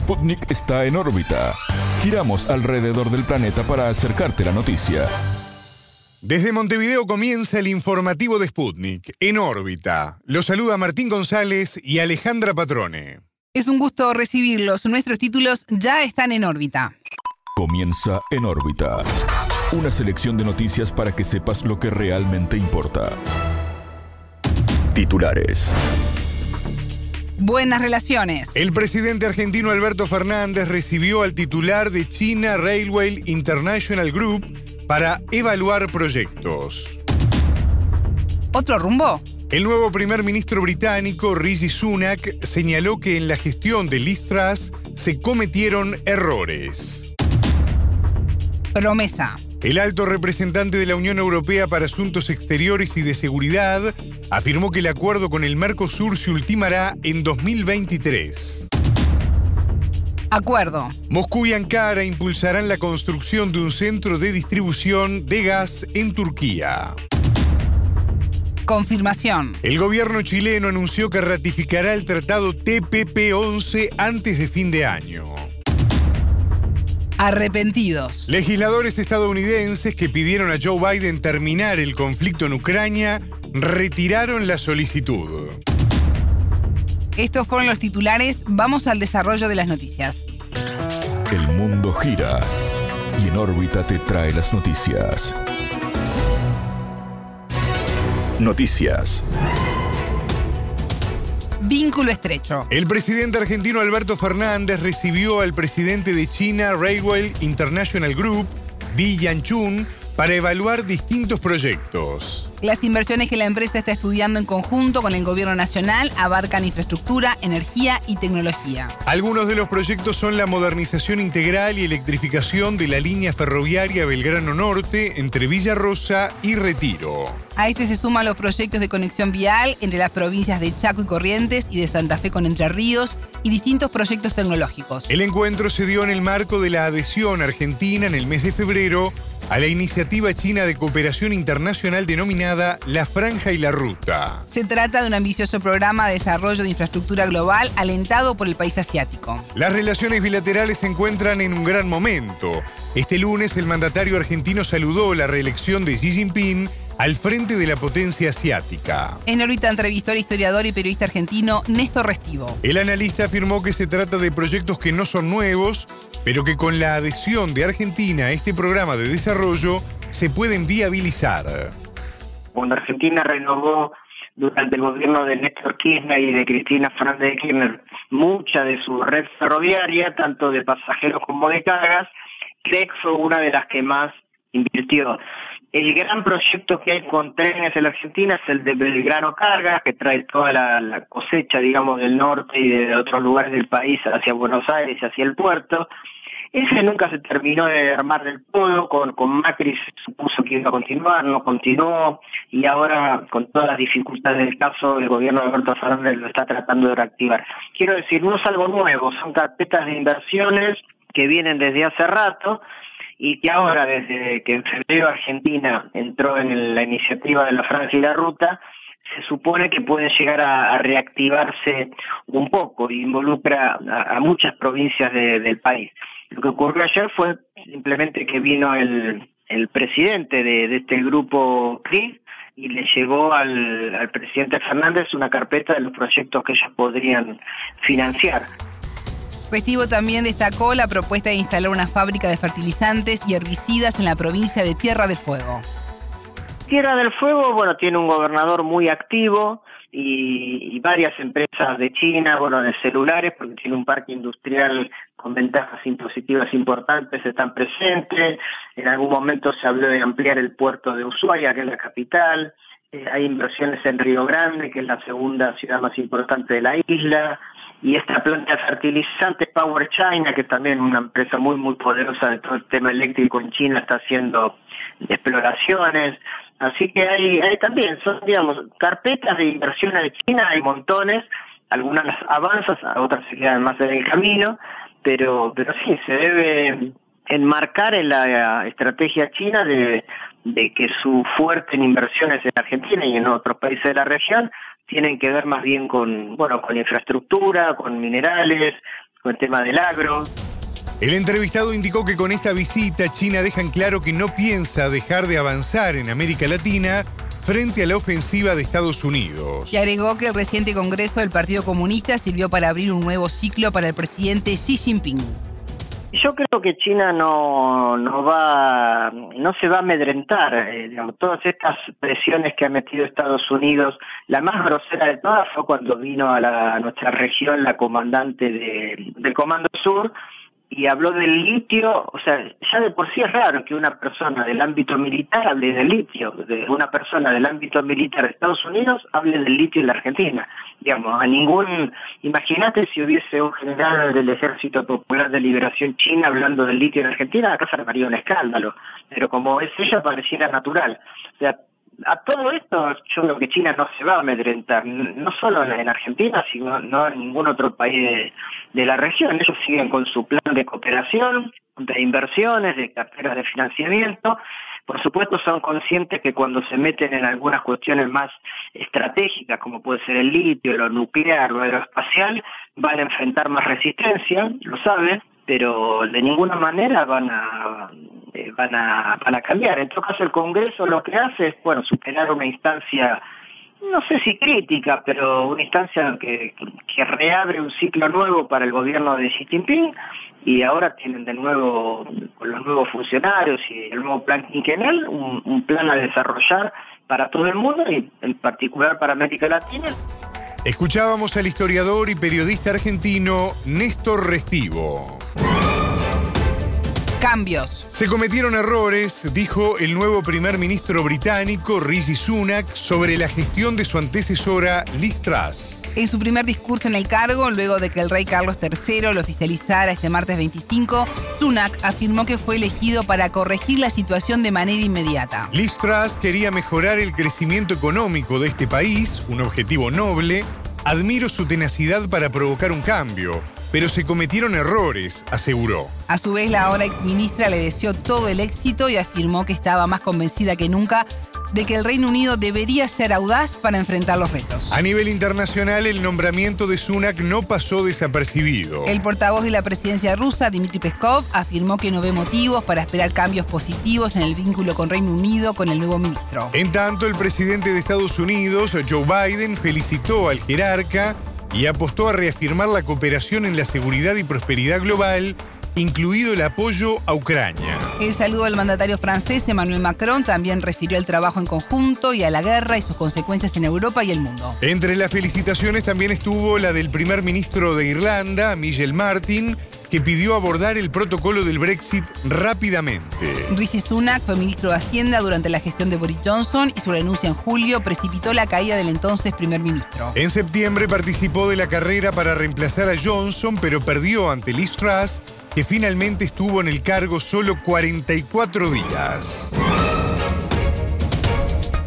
Sputnik está en órbita. Giramos alrededor del planeta para acercarte la noticia. Desde Montevideo comienza el informativo de Sputnik, en órbita. Los saluda Martín González y Alejandra Patrone. Es un gusto recibirlos. Nuestros títulos ya están en órbita. Comienza en órbita. Una selección de noticias para que sepas lo que realmente importa. Titulares. Buenas relaciones. El presidente argentino Alberto Fernández recibió al titular de China Railway International Group para evaluar proyectos. ¿Otro rumbo? El nuevo primer ministro británico, Rishi Sunak, señaló que en la gestión de Liz Truss se cometieron errores. Promesa. El alto representante de la Unión Europea para Asuntos Exteriores y de Seguridad afirmó que el acuerdo con el Mercosur se ultimará en 2023. Acuerdo. Moscú y Ankara impulsarán la construcción de un centro de distribución de gas en Turquía. Confirmación. El gobierno chileno anunció que ratificará el tratado TPP-11 antes de fin de año. Arrepentidos. Legisladores estadounidenses que pidieron a Joe Biden terminar el conflicto en Ucrania retiraron la solicitud. Estos fueron los titulares. Vamos al desarrollo de las noticias. El mundo gira y en órbita te trae las noticias. Noticias. Vínculo estrecho. El presidente argentino Alberto Fernández recibió al presidente de China Railway International Group, Di Yanchun, para evaluar distintos proyectos. Las inversiones que la empresa está estudiando en conjunto con el gobierno nacional abarcan infraestructura, energía y tecnología. Algunos de los proyectos son la modernización integral y electrificación de la línea ferroviaria Belgrano Norte entre Villa Rosa y Retiro. A este se suman los proyectos de conexión vial entre las provincias de Chaco y Corrientes y de Santa Fe con Entre Ríos y distintos proyectos tecnológicos. El encuentro se dio en el marco de la adhesión argentina en el mes de febrero a la iniciativa china de cooperación internacional denominada La Franja y la Ruta. Se trata de un ambicioso programa de desarrollo de infraestructura global alentado por el país asiático. Las relaciones bilaterales se encuentran en un gran momento. Este lunes el mandatario argentino saludó la reelección de Xi Jinping al frente de la potencia asiática. En órbita entrevistó al historiador y periodista argentino Néstor Restivo. El analista afirmó que se trata de proyectos que no son nuevos, pero que con la adhesión de Argentina a este programa de desarrollo se pueden viabilizar. Cuando Argentina renovó durante el gobierno de Néstor Kirchner y de Cristina Fernández de Kirchner mucha de su red ferroviaria, tanto de pasajeros como de cargas, que fue una de las que más invirtió. El gran proyecto que hay con trenes en la Argentina es el de Belgrano Cargas, que trae toda la, cosecha, digamos, del norte y de otros lugares del país hacia Buenos Aires y hacia el puerto. Ese nunca se terminó de armar del todo, con, con Macri se supuso que iba a continuar, no continuó, y ahora con todas las dificultades del caso, el gobierno de Alberto Fernández lo está tratando de reactivar. Quiero decir, no es algo nuevo, son carpetas de inversiones que vienen desde hace rato, y que ahora, desde que en febrero Argentina entró en la iniciativa de la Francia y la Ruta, se supone que puede llegar a, reactivarse un poco y involucra a, muchas provincias del país. Lo que ocurrió ayer fue simplemente que vino el, presidente de, este grupo CRIS y le llegó al, al presidente Fernández una carpeta de los proyectos que ellos podrían financiar. Festivo también destacó la propuesta de instalar una fábrica de fertilizantes y herbicidas en la provincia de Tierra del Fuego. Tierra del Fuego, bueno, tiene un gobernador muy activo y, varias empresas de China, bueno, de celulares, porque tiene un parque industrial con ventajas impositivas importantes, están presentes. En algún momento se habló de ampliar el puerto de Ushuaia, que es la capital. Eh, hay inversiones en Río Grande, que es la segunda ciudad más importante de la isla y esta planta de fertilizantes Power China, que también es una empresa muy, muy poderosa de todo el tema eléctrico en China, está haciendo exploraciones. Así que hay, hay también, son, digamos, carpetas de inversiones de China, hay montones, algunas avanzas, otras se quedan más en el camino, pero, pero sí, se debe enmarcar en la estrategia china de, de que su fuerte en inversiones en Argentina y en otros países de la región tienen que ver más bien con, bueno, con infraestructura, con minerales, con el tema del agro. El entrevistado indicó que con esta visita China deja en claro que no piensa dejar de avanzar en América Latina frente a la ofensiva de Estados Unidos. Y agregó que el reciente Congreso del Partido Comunista sirvió para abrir un nuevo ciclo para el presidente Xi Jinping. Yo creo que China no, no va, no se va a amedrentar. Eh, digamos, todas estas presiones que ha metido Estados Unidos, la más grosera de todas fue cuando vino a, la, nuestra región la comandante de, del Comando Sur y habló del litio, o sea, ya de por sí es raro que una persona del ámbito militar hable del litio, de una persona del ámbito militar de Estados Unidos hable del litio en la Argentina. Digamos, a ningún, imagínate si hubiese un general del Ejército Popular de Liberación China hablando del litio en Argentina, acá se armaría un escándalo, pero como es ella pareciera natural. O sea, a todo esto yo creo que China no se va a amedrentar, no solo en Argentina, sino no en ningún otro país de, la región. Ellos siguen con su plan de cooperación, de inversiones, de carteras de financiamiento. Por supuesto son conscientes que cuando se meten en algunas cuestiones más estratégicas, como puede ser el litio, lo nuclear, lo aeroespacial, van a enfrentar más resistencia, lo saben, pero de ninguna manera van a eh, van a van a cambiar. En todo caso, el Congreso lo que hace es, bueno, superar una instancia, no sé si crítica, pero una instancia que, que reabre un ciclo nuevo para el gobierno de Xi Jinping y ahora tienen de nuevo, con los nuevos funcionarios y el nuevo plan quinquenal, un, un plan a desarrollar para todo el mundo y en particular para América Latina. Escuchábamos al historiador y periodista argentino Néstor Restivo. Cambios. Se cometieron errores, dijo el nuevo primer ministro británico Rishi Sunak sobre la gestión de su antecesora Liz Truss. En su primer discurso en el cargo, luego de que el rey Carlos III lo oficializara este martes 25, Sunak afirmó que fue elegido para corregir la situación de manera inmediata. Liz Truss quería mejorar el crecimiento económico de este país, un objetivo noble. Admiro su tenacidad para provocar un cambio, pero se cometieron errores, aseguró. A su vez, la ahora exministra le deseó todo el éxito y afirmó que estaba más convencida que nunca de que el Reino Unido debería ser audaz para enfrentar los retos. A nivel internacional, el nombramiento de Sunak no pasó desapercibido. El portavoz de la presidencia rusa, Dmitry Peskov, afirmó que no ve motivos para esperar cambios positivos en el vínculo con Reino Unido con el nuevo ministro. En tanto, el presidente de Estados Unidos, Joe Biden, felicitó al jerarca y apostó a reafirmar la cooperación en la seguridad y prosperidad global incluido el apoyo a Ucrania. El saludo del mandatario francés Emmanuel Macron también refirió al trabajo en conjunto y a la guerra y sus consecuencias en Europa y el mundo. Entre las felicitaciones también estuvo la del primer ministro de Irlanda, Michel Martin, que pidió abordar el protocolo del Brexit rápidamente. Rishi Sunak fue ministro de Hacienda durante la gestión de Boris Johnson y su renuncia en julio precipitó la caída del entonces primer ministro. En septiembre participó de la carrera para reemplazar a Johnson, pero perdió ante Liz Truss que finalmente estuvo en el cargo solo 44 días.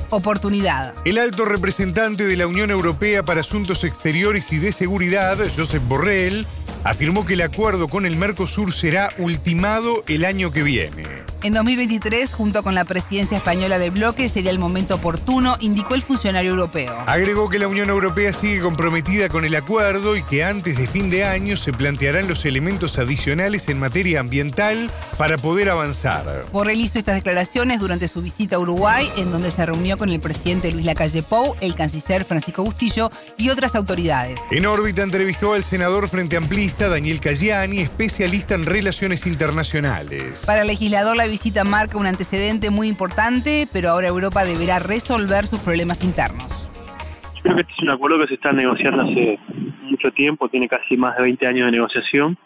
Oportunidad. El alto representante de la Unión Europea para Asuntos Exteriores y de Seguridad, Josep Borrell, afirmó que el acuerdo con el Mercosur será ultimado el año que viene. En 2023, junto con la presidencia española del bloque, sería el momento oportuno, indicó el funcionario europeo. Agregó que la Unión Europea sigue comprometida con el acuerdo y que antes de fin de año se plantearán los elementos adicionales en materia ambiental para poder avanzar. Borrell hizo estas declaraciones durante su visita a Uruguay, en donde se reunió con el presidente Luis Lacalle Pou, el canciller Francisco Bustillo y otras autoridades. En órbita entrevistó al senador Frente Amplista Daniel Cayani, especialista en relaciones internacionales. Para el legislador, la visita marca un antecedente muy importante, pero ahora Europa deberá resolver sus problemas internos. Creo que este es un acuerdo que se está negociando hace mucho tiempo, tiene casi más de 20 años de negociación.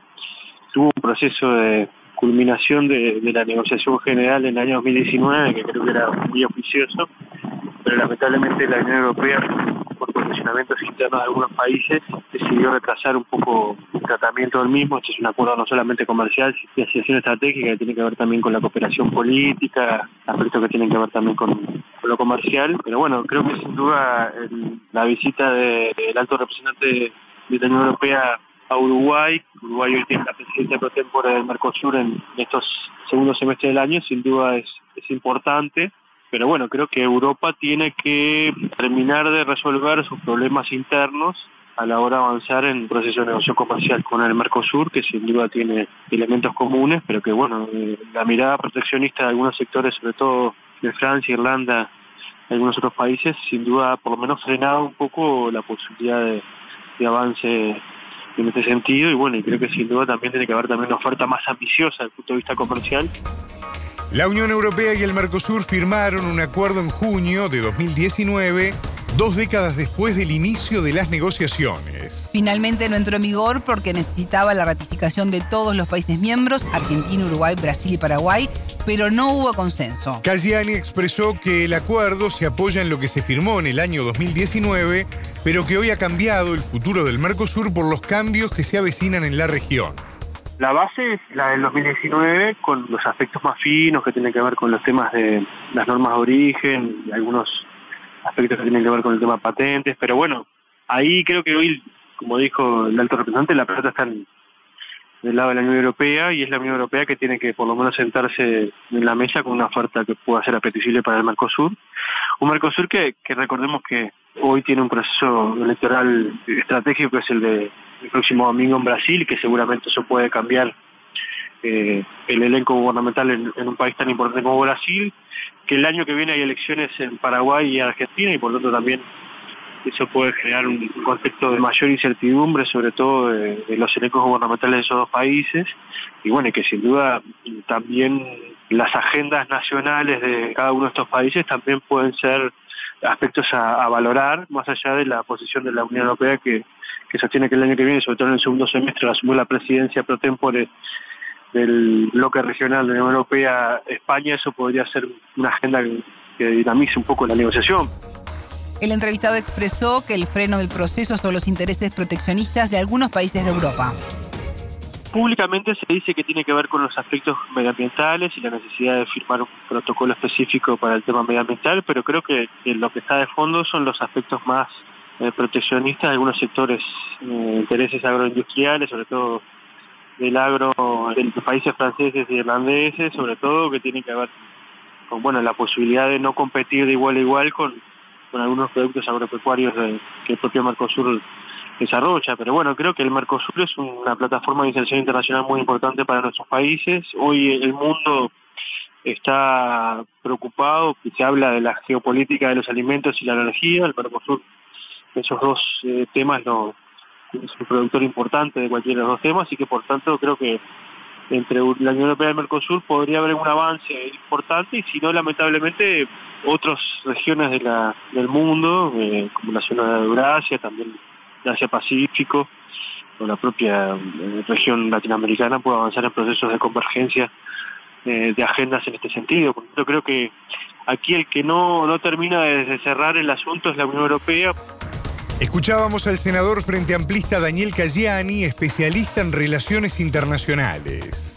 Tuvo un proceso de culminación de, de la negociación general en el año 2019, que creo que era muy oficioso, pero lamentablemente la Unión Europea por condicionamientos internos de algunos países, decidió retrasar un poco el tratamiento del mismo. Este es un acuerdo no solamente comercial, de asociación estratégica que tiene que ver también con la cooperación política, aspectos que tienen que ver también con, lo comercial. Pero bueno, creo que sin duda la visita del alto representante de la Unión Europea a Uruguay. Uruguay hoy tiene la presidencia pro tempore del Mercosur en estos segundos semestres del año, sin duda es, es importante pero bueno, creo que Europa tiene que terminar de resolver sus problemas internos a la hora de avanzar en un proceso de negocio comercial con el Mercosur, que sin duda tiene elementos comunes, pero que bueno, eh, la mirada proteccionista de algunos sectores, sobre todo de Francia, Irlanda, algunos otros países, sin duda por lo menos frenado un poco la posibilidad de, de avance en este sentido y bueno, y creo que sin duda también tiene que haber también una oferta más ambiciosa desde el punto de vista comercial. La Unión Europea y el Mercosur firmaron un acuerdo en junio de 2019, dos décadas después del inicio de las negociaciones. Finalmente no entró en vigor porque necesitaba la ratificación de todos los países miembros, Argentina, Uruguay, Brasil y Paraguay, pero no hubo consenso. Cayani expresó que el acuerdo se apoya en lo que se firmó en el año 2019, pero que hoy ha cambiado el futuro del Mercosur por los cambios que se avecinan en la región. La base es la del 2019 con los aspectos más finos que tienen que ver con los temas de las normas de origen y algunos aspectos que tienen que ver con el tema patentes, pero bueno, ahí creo que hoy, como dijo el alto representante, la pelota está del lado de la Unión Europea y es la Unión Europea que tiene que por lo menos sentarse en la mesa con una oferta que pueda ser apetecible para el Mercosur. Un Mercosur que, que recordemos que hoy tiene un proceso electoral estratégico que es el de el próximo domingo en Brasil, que seguramente eso puede cambiar eh, el elenco gubernamental en, un país tan importante como Brasil, que el año que viene hay elecciones en Paraguay y Argentina y por lo tanto también eso puede generar un contexto de mayor incertidumbre, sobre todo de, los elencos gubernamentales de esos dos países, y bueno, que sin duda también las agendas nacionales de cada uno de estos países también pueden ser aspectos a, valorar, más allá de la posición de la Unión Europea que, que sostiene que el año que viene, sobre todo en el segundo semestre, asumió la presidencia pro tempore del bloque regional de la Unión Europea España, eso podría ser una agenda que dinamice un poco la negociación. El entrevistado expresó que el freno del proceso son los intereses proteccionistas de algunos países de Europa. Públicamente se dice que tiene que ver con los aspectos medioambientales y la necesidad de firmar un protocolo específico para el tema medioambiental, pero creo que, que lo que está de fondo son los aspectos más eh, proteccionistas de algunos sectores, eh, intereses agroindustriales, sobre todo del agro de los países franceses y irlandeses, sobre todo que tiene que ver con bueno la posibilidad de no competir de igual a igual con con algunos productos agropecuarios de, que el propio Mercosur desarrolla. Pero bueno, creo que el Mercosur es una plataforma de inserción internacional muy importante para nuestros países. Hoy el mundo está preocupado, se habla de la geopolítica de los alimentos y la energía. El Mercosur, esos dos eh, temas, no, es un productor importante de cualquiera de los dos temas y que por tanto creo que entre la Unión Europea y el Mercosur podría haber un avance importante y si no, lamentablemente, otras regiones de la, del mundo, eh, como la zona de Eurasia, también de Asia-Pacífico, o la propia eh, región latinoamericana puede avanzar en procesos de convergencia eh, de agendas en este sentido. Yo creo que aquí el que no, no termina de cerrar el asunto es la Unión Europea. Escuchábamos al senador frente amplista Daniel Cayani, especialista en relaciones internacionales.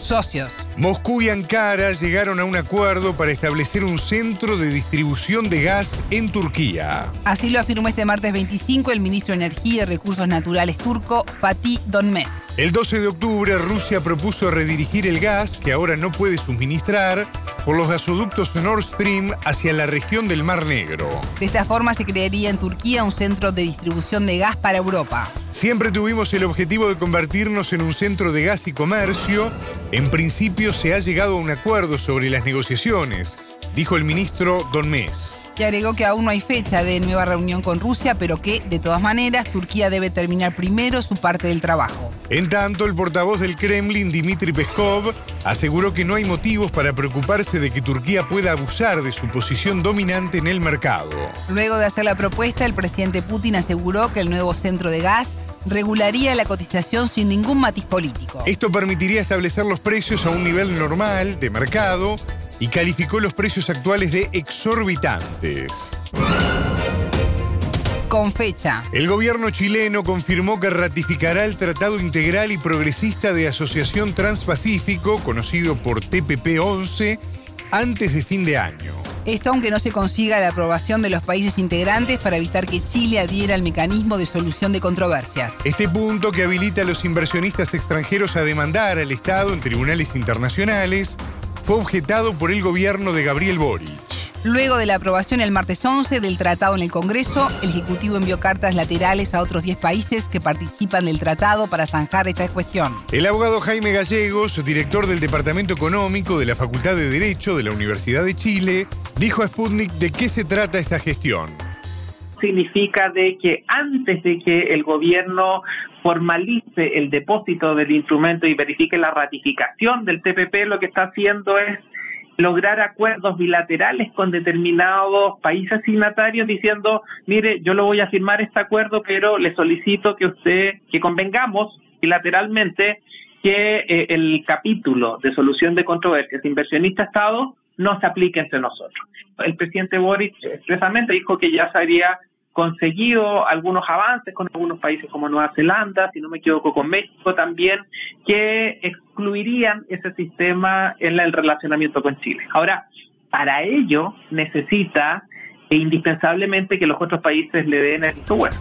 Socios. Moscú y Ankara llegaron a un acuerdo para establecer un centro de distribución de gas en Turquía. Así lo afirmó este martes 25 el ministro de Energía y Recursos Naturales turco, Fatih Donmez. El 12 de octubre Rusia propuso redirigir el gas que ahora no puede suministrar por los gasoductos Nord Stream hacia la región del Mar Negro. De esta forma se crearía en Turquía un centro de distribución de gas para Europa. Siempre tuvimos el objetivo de convertirnos en un centro de gas y comercio. En principio se ha llegado a un acuerdo sobre las negociaciones, dijo el ministro Don Mes que agregó que aún no hay fecha de nueva reunión con Rusia, pero que, de todas maneras, Turquía debe terminar primero su parte del trabajo. En tanto, el portavoz del Kremlin, Dmitry Peskov, aseguró que no hay motivos para preocuparse de que Turquía pueda abusar de su posición dominante en el mercado. Luego de hacer la propuesta, el presidente Putin aseguró que el nuevo centro de gas regularía la cotización sin ningún matiz político. Esto permitiría establecer los precios a un nivel normal de mercado y calificó los precios actuales de exorbitantes. Con fecha. El gobierno chileno confirmó que ratificará el Tratado Integral y Progresista de Asociación Transpacífico, conocido por TPP-11, antes de fin de año. Esto aunque no se consiga la aprobación de los países integrantes para evitar que Chile adhiera al mecanismo de solución de controversias. Este punto que habilita a los inversionistas extranjeros a demandar al Estado en tribunales internacionales fue objetado por el gobierno de Gabriel Boric. Luego de la aprobación el martes 11 del tratado en el Congreso, el Ejecutivo envió cartas laterales a otros 10 países que participan del tratado para zanjar esta cuestión. El abogado Jaime Gallegos, director del Departamento Económico de la Facultad de Derecho de la Universidad de Chile, dijo a Sputnik de qué se trata esta gestión significa de que antes de que el gobierno formalice el depósito del instrumento y verifique la ratificación del TPP, lo que está haciendo es lograr acuerdos bilaterales con determinados países signatarios diciendo, mire, yo lo voy a firmar este acuerdo, pero le solicito que usted, que convengamos bilateralmente que eh, el capítulo de solución de controversias inversionista-Estado no se aplique entre nosotros. El presidente Boric expresamente dijo que ya se había conseguido algunos avances con algunos países como Nueva Zelanda, si no me equivoco con México también, que excluirían ese sistema en el relacionamiento con Chile. Ahora, para ello necesita e indispensablemente que los otros países le den el visto bueno.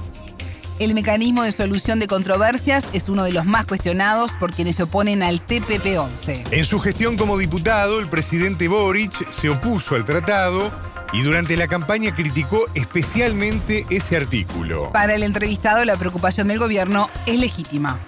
El mecanismo de solución de controversias es uno de los más cuestionados por quienes se oponen al TPP-11. En su gestión como diputado, el presidente Boric se opuso al tratado y durante la campaña criticó especialmente ese artículo. Para el entrevistado, la preocupación del gobierno es legítima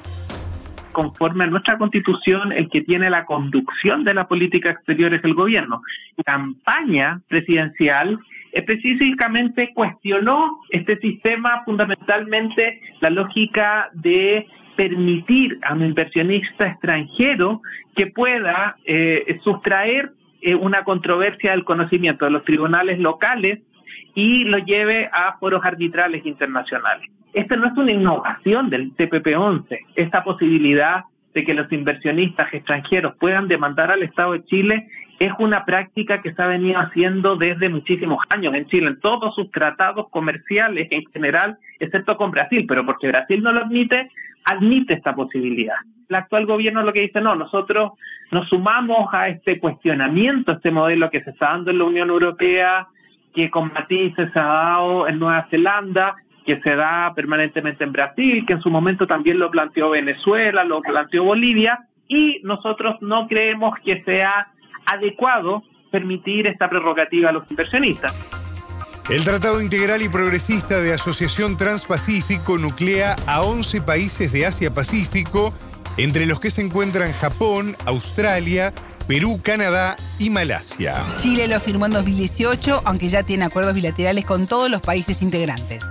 conforme a nuestra constitución, el que tiene la conducción de la política exterior es el gobierno. La campaña presidencial específicamente cuestionó este sistema fundamentalmente la lógica de permitir a un inversionista extranjero que pueda eh, sustraer eh, una controversia del conocimiento de los tribunales locales y lo lleve a foros arbitrales internacionales. Esta no es una innovación del TPP-11, esta posibilidad de que los inversionistas extranjeros puedan demandar al Estado de Chile es una práctica que se ha venido haciendo desde muchísimos años en Chile, en todos sus tratados comerciales en general, excepto con Brasil, pero porque Brasil no lo admite, admite esta posibilidad. El actual gobierno lo que dice, no, nosotros nos sumamos a este cuestionamiento, este modelo que se está dando en la Unión Europea, que con matices se ha dado en Nueva Zelanda, que se da permanentemente en Brasil, que en su momento también lo planteó Venezuela, lo planteó Bolivia, y nosotros no creemos que sea adecuado permitir esta prerrogativa a los inversionistas. El Tratado Integral y Progresista de Asociación Transpacífico nuclea a 11 países de Asia-Pacífico entre los que se encuentran Japón, Australia, Perú, Canadá y Malasia. Chile lo firmó en 2018, aunque ya tiene acuerdos bilaterales con todos los países integrantes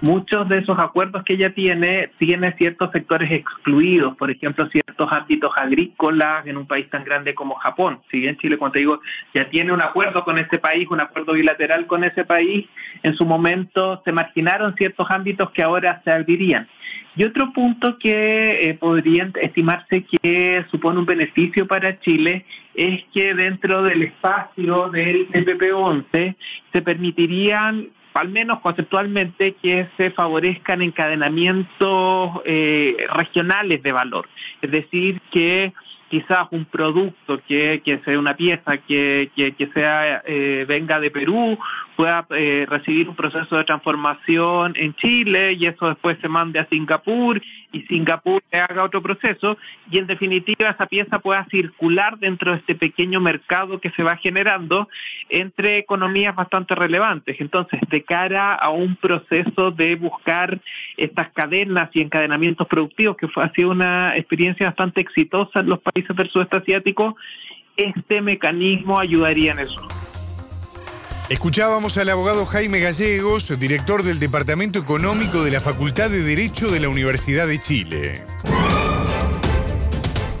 muchos de esos acuerdos que ella tiene tiene ciertos sectores excluidos, por ejemplo, ciertos ámbitos agrícolas en un país tan grande como Japón. Si bien Chile, como te digo, ya tiene un acuerdo con ese país, un acuerdo bilateral con ese país, en su momento se marginaron ciertos ámbitos que ahora se abrirían. Y otro punto que eh, podría estimarse que supone un beneficio para Chile es que dentro del espacio del TPP-11 se permitirían al menos conceptualmente, que se favorezcan encadenamientos eh, regionales de valor. Es decir, que quizás un producto que, que sea una pieza que, que, sea eh, venga de Perú pueda eh, recibir un proceso de transformación en Chile y eso después se mande a Singapur y Singapur le haga otro proceso y en definitiva esa pieza pueda circular dentro de este pequeño mercado que se va generando entre economías bastante relevantes. Entonces, de cara a un proceso de buscar estas cadenas y encadenamientos productivos, que fue, ha sido una experiencia bastante exitosa en los países del sudeste asiático, este mecanismo ayudaría en eso. Escuchábamos al abogado Jaime Gallegos, director del Departamento Económico de la Facultad de Derecho de la Universidad de Chile.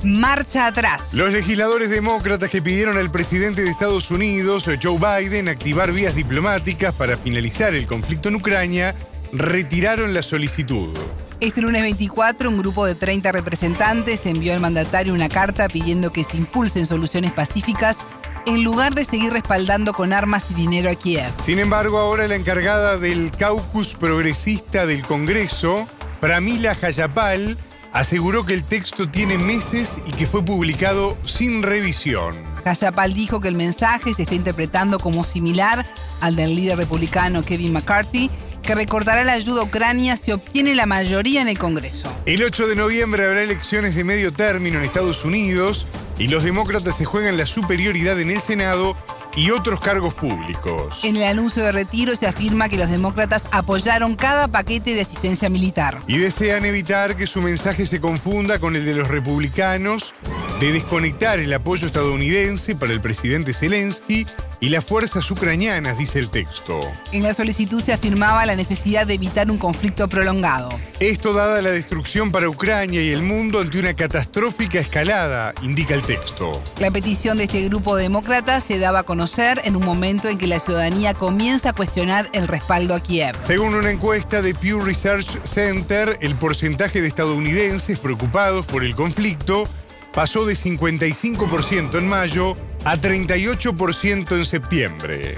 Marcha atrás. Los legisladores demócratas que pidieron al presidente de Estados Unidos, Joe Biden, activar vías diplomáticas para finalizar el conflicto en Ucrania, retiraron la solicitud. Este lunes 24, un grupo de 30 representantes envió al mandatario una carta pidiendo que se impulsen soluciones pacíficas en lugar de seguir respaldando con armas y dinero a Kiev. Sin embargo, ahora la encargada del caucus progresista del Congreso, Pramila Jayapal, aseguró que el texto tiene meses y que fue publicado sin revisión. Jayapal dijo que el mensaje se está interpretando como similar al del líder republicano Kevin McCarthy, que recordará la ayuda a Ucrania si obtiene la mayoría en el Congreso. El 8 de noviembre habrá elecciones de medio término en Estados Unidos y los demócratas se juegan la superioridad en el Senado y otros cargos públicos. En el anuncio de retiro se afirma que los demócratas apoyaron cada paquete de asistencia militar. Y desean evitar que su mensaje se confunda con el de los republicanos de desconectar el apoyo estadounidense para el presidente Zelensky y las fuerzas ucranianas, dice el texto. En la solicitud se afirmaba la necesidad de evitar un conflicto prolongado. Esto dada la destrucción para Ucrania y el mundo ante una catastrófica escalada, indica el texto. La petición de este grupo demócrata se daba a conocer en un momento en que la ciudadanía comienza a cuestionar el respaldo a Kiev. Según una encuesta de Pew Research Center, el porcentaje de estadounidenses preocupados por el conflicto pasó de 55% en mayo a 38% en septiembre.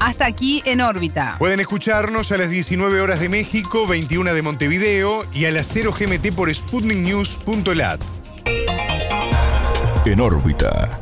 Hasta aquí en órbita. Pueden escucharnos a las 19 horas de México, 21 de Montevideo y a las 0 GMT por sputniknews.lat. En órbita.